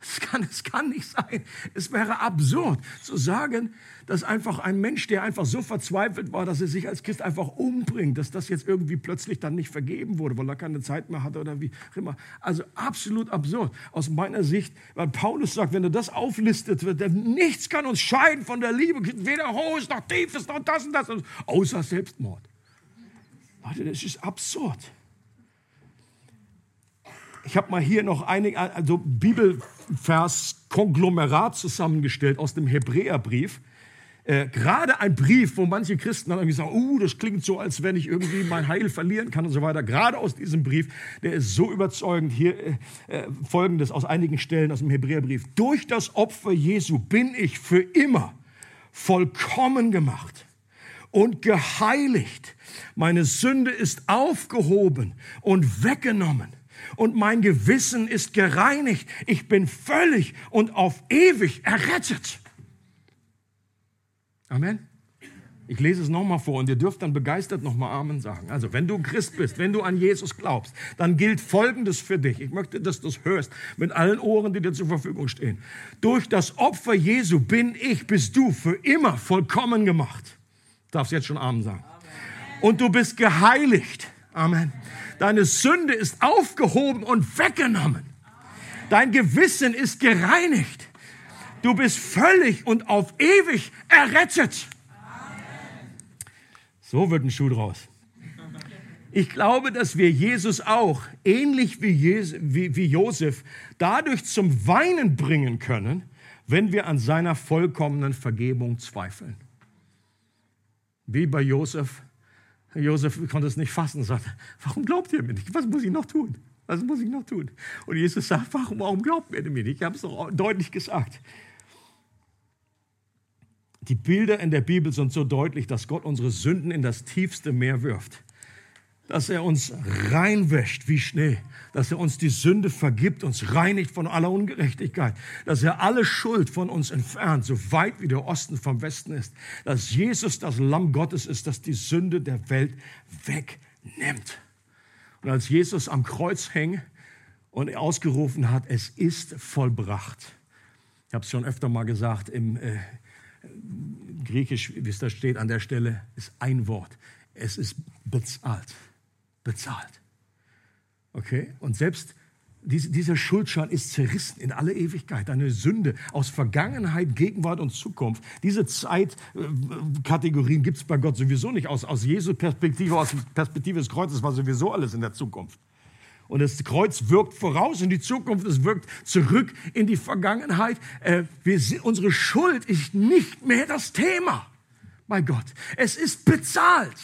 Es kann, es kann nicht sein. Es wäre absurd zu sagen, dass einfach ein Mensch, der einfach so verzweifelt war, dass er sich als Christ einfach umbringt, dass das jetzt irgendwie plötzlich dann nicht vergeben wurde, weil er keine Zeit mehr hatte oder wie immer. Also absolut absurd aus meiner Sicht, weil Paulus sagt, wenn er das auflistet, wird, nichts kann uns scheiden von der Liebe, weder hohes noch tiefes noch das und das, außer Selbstmord. Leute, das ist absurd. Ich habe mal hier noch einige, also Bibelvers-Konglomerat zusammengestellt aus dem Hebräerbrief. Äh, gerade ein Brief, wo manche Christen dann irgendwie sagen, uh, das klingt so, als wenn ich irgendwie mein Heil verlieren kann und so weiter. Gerade aus diesem Brief, der ist so überzeugend. Hier äh, äh, folgendes aus einigen Stellen aus dem Hebräerbrief. Durch das Opfer Jesu bin ich für immer vollkommen gemacht und geheiligt. Meine Sünde ist aufgehoben und weggenommen und mein Gewissen ist gereinigt. Ich bin völlig und auf ewig errettet. Amen. Ich lese es nochmal vor und ihr dürft dann begeistert nochmal Amen sagen. Also, wenn du Christ bist, wenn du an Jesus glaubst, dann gilt Folgendes für dich. Ich möchte, dass du es hörst mit allen Ohren, die dir zur Verfügung stehen. Durch das Opfer Jesu bin ich, bist du für immer vollkommen gemacht. Du darfst jetzt schon Amen sagen. Und du bist geheiligt. Amen. Deine Sünde ist aufgehoben und weggenommen. Dein Gewissen ist gereinigt. Du bist völlig und auf ewig errettet. So wird ein Schuh draus. Ich glaube, dass wir Jesus auch, ähnlich wie, Jes wie, wie Josef, dadurch zum Weinen bringen können, wenn wir an seiner vollkommenen Vergebung zweifeln. Wie bei Josef. Josef konnte es nicht fassen und sagte, warum glaubt ihr mir nicht? Was muss ich noch tun? Was muss ich noch tun? Und Jesus sagt, warum, warum glaubt ihr mir nicht? Ich habe es doch deutlich gesagt. Die Bilder in der Bibel sind so deutlich, dass Gott unsere Sünden in das tiefste Meer wirft. Dass er uns reinwäscht wie Schnee. Dass er uns die Sünde vergibt, uns reinigt von aller Ungerechtigkeit. Dass er alle Schuld von uns entfernt, so weit wie der Osten vom Westen ist. Dass Jesus das Lamm Gottes ist, das die Sünde der Welt wegnimmt. Und als Jesus am Kreuz hing und ausgerufen hat, es ist vollbracht. Ich habe es schon öfter mal gesagt, im, äh, Griechisch, wie es da steht an der Stelle, ist ein Wort. Es ist bezahlt. Bezahlt. Okay? Und selbst diese, dieser Schuldschein ist zerrissen in alle Ewigkeit. Eine Sünde aus Vergangenheit, Gegenwart und Zukunft. Diese Zeitkategorien gibt es bei Gott sowieso nicht. Aus, aus Jesu Perspektive, aus Perspektive des Kreuzes war sowieso alles in der Zukunft. Und das Kreuz wirkt voraus in die Zukunft, es wirkt zurück in die Vergangenheit. Äh, wir, unsere Schuld ist nicht mehr das Thema bei Gott. Es ist bezahlt.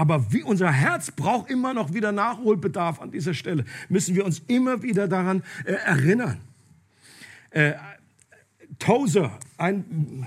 Aber wie unser Herz braucht immer noch wieder Nachholbedarf an dieser Stelle, müssen wir uns immer wieder daran äh, erinnern. Äh, Tozer, ein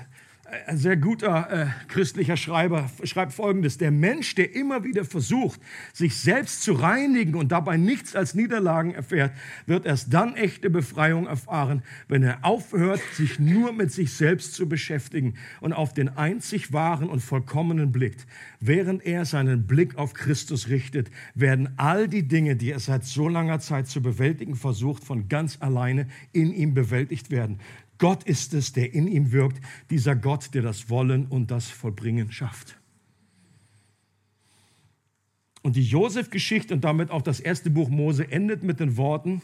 ein sehr guter äh, christlicher Schreiber schreibt Folgendes. Der Mensch, der immer wieder versucht, sich selbst zu reinigen und dabei nichts als Niederlagen erfährt, wird erst dann echte Befreiung erfahren, wenn er aufhört, sich nur mit sich selbst zu beschäftigen und auf den einzig wahren und vollkommenen blickt. Während er seinen Blick auf Christus richtet, werden all die Dinge, die er seit so langer Zeit zu bewältigen versucht, von ganz alleine in ihm bewältigt werden. Gott ist es, der in ihm wirkt, dieser Gott, der das Wollen und das Vollbringen schafft. Und die Josef-Geschichte und damit auch das erste Buch Mose endet mit den Worten,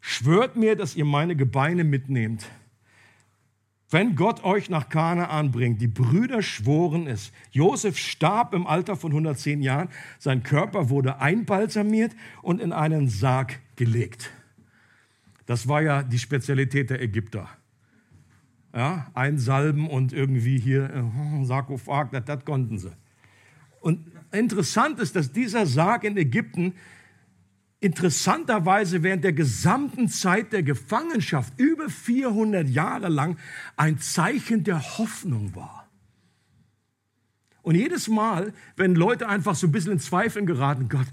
schwört mir, dass ihr meine Gebeine mitnehmt. Wenn Gott euch nach Kanaan bringt, die Brüder schworen es. Josef starb im Alter von 110 Jahren, sein Körper wurde einbalsamiert und in einen Sarg gelegt. Das war ja die Spezialität der Ägypter. Ja, einsalben und irgendwie hier äh, Sarkophag, das, das konnten sie. Und interessant ist, dass dieser Sarg in Ägypten interessanterweise während der gesamten Zeit der Gefangenschaft, über 400 Jahre lang, ein Zeichen der Hoffnung war. Und jedes Mal, wenn Leute einfach so ein bisschen in Zweifeln geraten, Gott,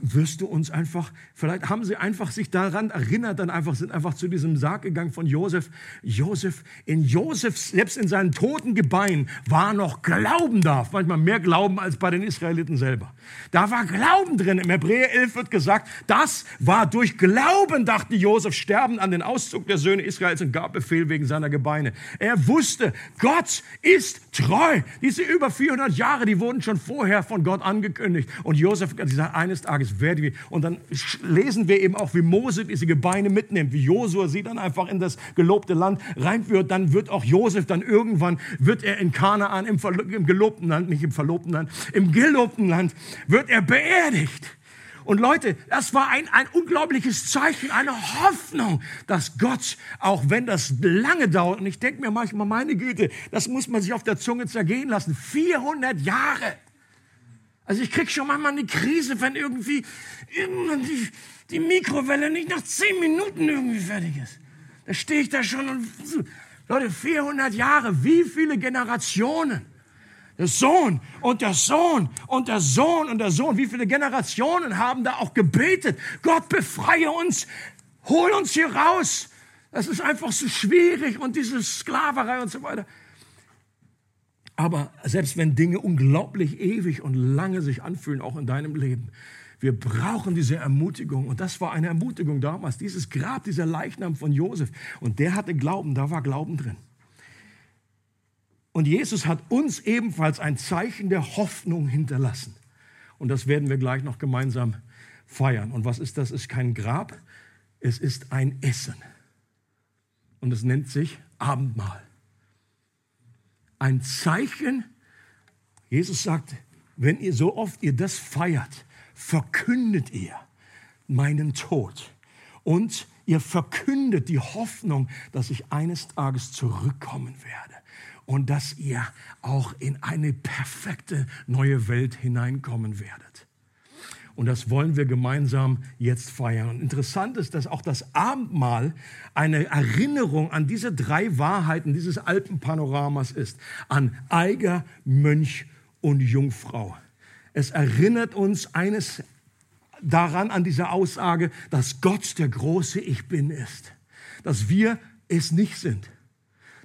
wirst du uns einfach, vielleicht haben sie einfach sich daran erinnert, dann einfach, sind einfach zu diesem Sarg gegangen von Josef. Josef, in Josef, selbst in seinen toten Gebeinen, war noch Glauben da. Manchmal mehr Glauben als bei den Israeliten selber. Da war Glauben drin. Im Hebräer 11 wird gesagt, das war durch Glauben, dachte Josef, sterben an den Auszug der Söhne Israels und gab Befehl wegen seiner Gebeine. Er wusste, Gott ist treu. Diese über 400 Jahre, die wurden schon vorher von Gott angekündigt. Und Josef hat gesagt, eines Tages werden wir, und dann lesen wir eben auch, wie Mose diese Gebeine mitnimmt, wie Josua sie dann einfach in das gelobte Land reinführt. Dann wird auch Josef dann irgendwann, wird er in Kanaan, im, im gelobten Land, nicht im verlobten Land, im gelobten Land, wird er beerdigt. Und Leute, das war ein, ein unglaubliches Zeichen, eine Hoffnung, dass Gott, auch wenn das lange dauert, und ich denke mir manchmal, meine Güte, das muss man sich auf der Zunge zergehen lassen, 400 Jahre. Also ich krieg schon manchmal eine Krise, wenn irgendwie irgendwann die, die Mikrowelle nicht nach 10 Minuten irgendwie fertig ist. Da stehe ich da schon und, Leute, 400 Jahre, wie viele Generationen? Der Sohn und der Sohn und der Sohn und der Sohn. Wie viele Generationen haben da auch gebetet? Gott befreie uns, hol uns hier raus. Das ist einfach so schwierig und diese Sklaverei und so weiter. Aber selbst wenn Dinge unglaublich ewig und lange sich anfühlen, auch in deinem Leben, wir brauchen diese Ermutigung. Und das war eine Ermutigung damals. Dieses Grab, dieser Leichnam von Josef. Und der hatte Glauben, da war Glauben drin. Und Jesus hat uns ebenfalls ein Zeichen der Hoffnung hinterlassen. Und das werden wir gleich noch gemeinsam feiern. Und was ist das? Es ist kein Grab, es ist ein Essen. Und es nennt sich Abendmahl. Ein Zeichen. Jesus sagt, wenn ihr so oft ihr das feiert, verkündet ihr meinen Tod. Und ihr verkündet die Hoffnung, dass ich eines Tages zurückkommen werde und dass ihr auch in eine perfekte neue Welt hineinkommen werdet. Und das wollen wir gemeinsam jetzt feiern. Und interessant ist, dass auch das Abendmahl eine Erinnerung an diese drei Wahrheiten dieses Alpenpanoramas ist. An Eiger, Mönch und Jungfrau. Es erinnert uns eines daran, an diese Aussage, dass Gott der große Ich Bin ist. Dass wir es nicht sind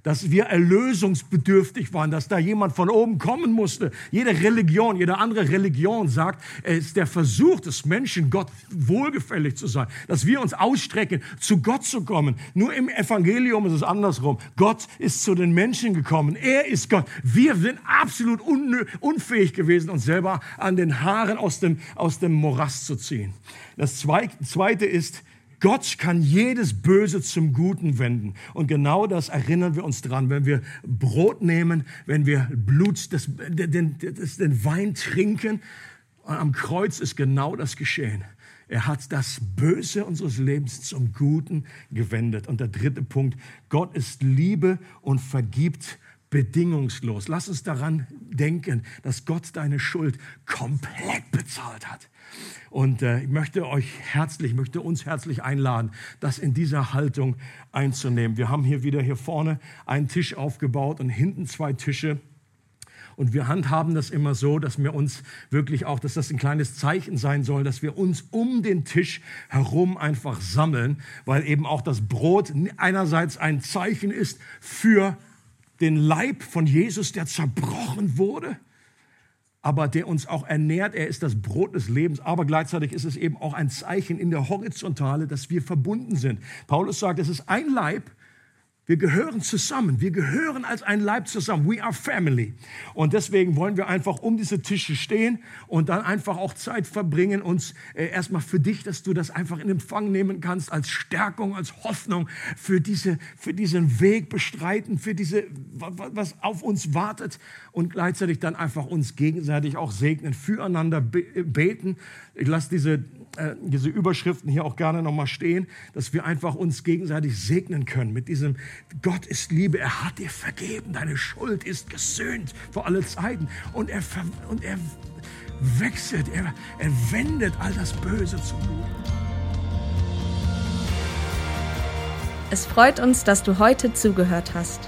dass wir erlösungsbedürftig waren, dass da jemand von oben kommen musste. Jede Religion, jede andere Religion sagt, es ist der Versuch des Menschen, Gott wohlgefällig zu sein, dass wir uns ausstrecken, zu Gott zu kommen. Nur im Evangelium ist es andersrum. Gott ist zu den Menschen gekommen. Er ist Gott. Wir sind absolut unfähig gewesen, uns selber an den Haaren aus dem, aus dem Morast zu ziehen. Das Zweite ist, Gott kann jedes Böse zum Guten wenden. Und genau das erinnern wir uns dran, wenn wir Brot nehmen, wenn wir Blut, das, den, das, den Wein trinken. Am Kreuz ist genau das geschehen. Er hat das Böse unseres Lebens zum Guten gewendet. Und der dritte Punkt, Gott ist Liebe und vergibt bedingungslos. Lass uns daran denken, dass Gott deine Schuld komplett bezahlt hat. Und äh, ich möchte euch herzlich, möchte uns herzlich einladen, das in dieser Haltung einzunehmen. Wir haben hier wieder hier vorne einen Tisch aufgebaut und hinten zwei Tische. Und wir handhaben das immer so, dass wir uns wirklich auch, dass das ein kleines Zeichen sein soll, dass wir uns um den Tisch herum einfach sammeln, weil eben auch das Brot einerseits ein Zeichen ist für den Leib von Jesus, der zerbrochen wurde aber der uns auch ernährt. Er ist das Brot des Lebens, aber gleichzeitig ist es eben auch ein Zeichen in der Horizontale, dass wir verbunden sind. Paulus sagt, es ist ein Leib, wir gehören zusammen. Wir gehören als ein Leib zusammen. We are family. Und deswegen wollen wir einfach um diese Tische stehen und dann einfach auch Zeit verbringen, uns äh, erstmal für dich, dass du das einfach in Empfang nehmen kannst, als Stärkung, als Hoffnung für, diese, für diesen Weg bestreiten, für diese, was auf uns wartet und gleichzeitig dann einfach uns gegenseitig auch segnen, füreinander beten. Ich lasse diese äh, diese Überschriften hier auch gerne nochmal stehen, dass wir einfach uns gegenseitig segnen können mit diesem Gott ist Liebe, er hat dir vergeben, deine Schuld ist gesöhnt vor alle Zeiten und er, und er wechselt, er, er wendet all das Böse zum Guten. Es freut uns, dass du heute zugehört hast.